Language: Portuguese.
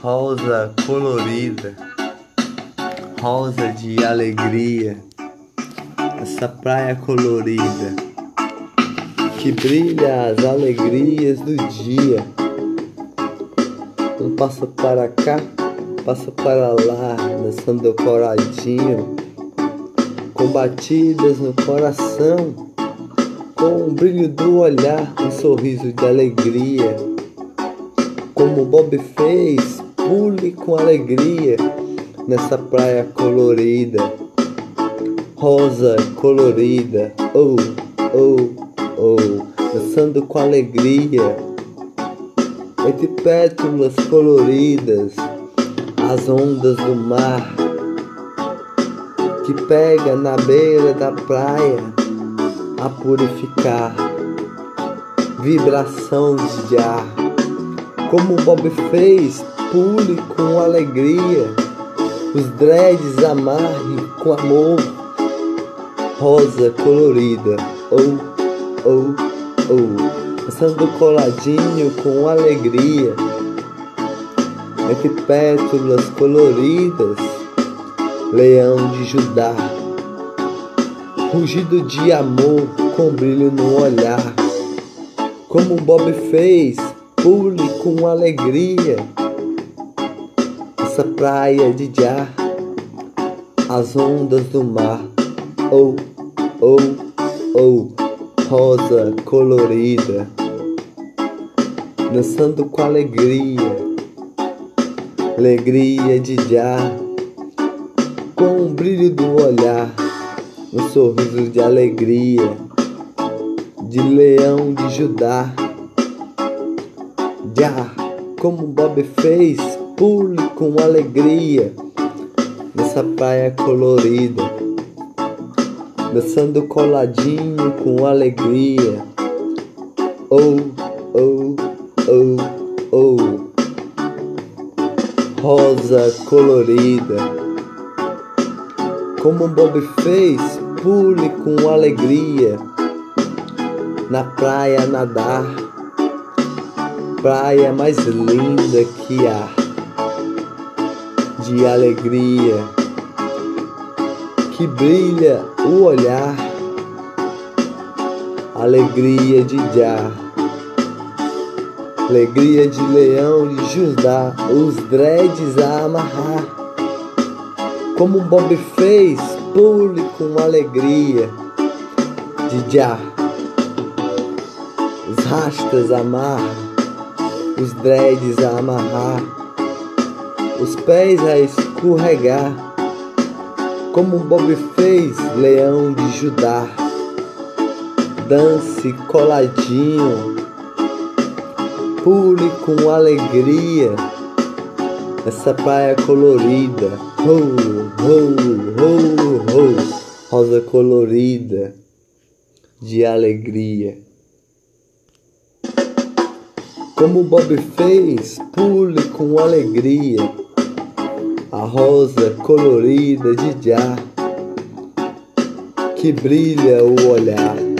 rosa colorida, rosa de alegria, essa praia colorida que brilha as alegrias do dia. Um passa para cá, passa para lá, dançando coradinho, com batidas no coração, com o brilho do olhar, um sorriso de alegria. Como Bob fez, pule com alegria nessa praia colorida, rosa colorida, oh, oh, oh, dançando com alegria, entre pétalas coloridas, as ondas do mar que pega na beira da praia a purificar, vibração de ar, como Bob fez, pule com alegria, os dreads amarre com amor, rosa colorida, oh oh, oh, dançando coladinho com alegria, entre pétalas coloridas, leão de Judá, rugido de amor com brilho no olhar, como Bob fez, pule com alegria, essa praia de Jah, as ondas do mar, oh, oh, oh rosa colorida, dançando com alegria, alegria de já, com o brilho do olhar, um sorriso de alegria, de leão de Judá. Já, como Bob fez, pule com alegria nessa praia colorida dançando coladinho com alegria. Oh, oh, oh, oh. Rosa colorida. Como Bob fez, pule com alegria. Na praia nadar, praia mais linda que há, de alegria que brilha o olhar, alegria de Jah, alegria de leão de Judá, os dreads a amarrar, como Bob fez, pule com alegria de Jah, os rastas amarram, os dreads a amarrar, os pés a escorregar como Bob fez, leão de Judá. Dance coladinho, pule com alegria essa praia colorida. Oh, oh, oh, oh, rosa colorida de alegria. Como Bob fez, pule com alegria a rosa colorida de já que brilha o olhar.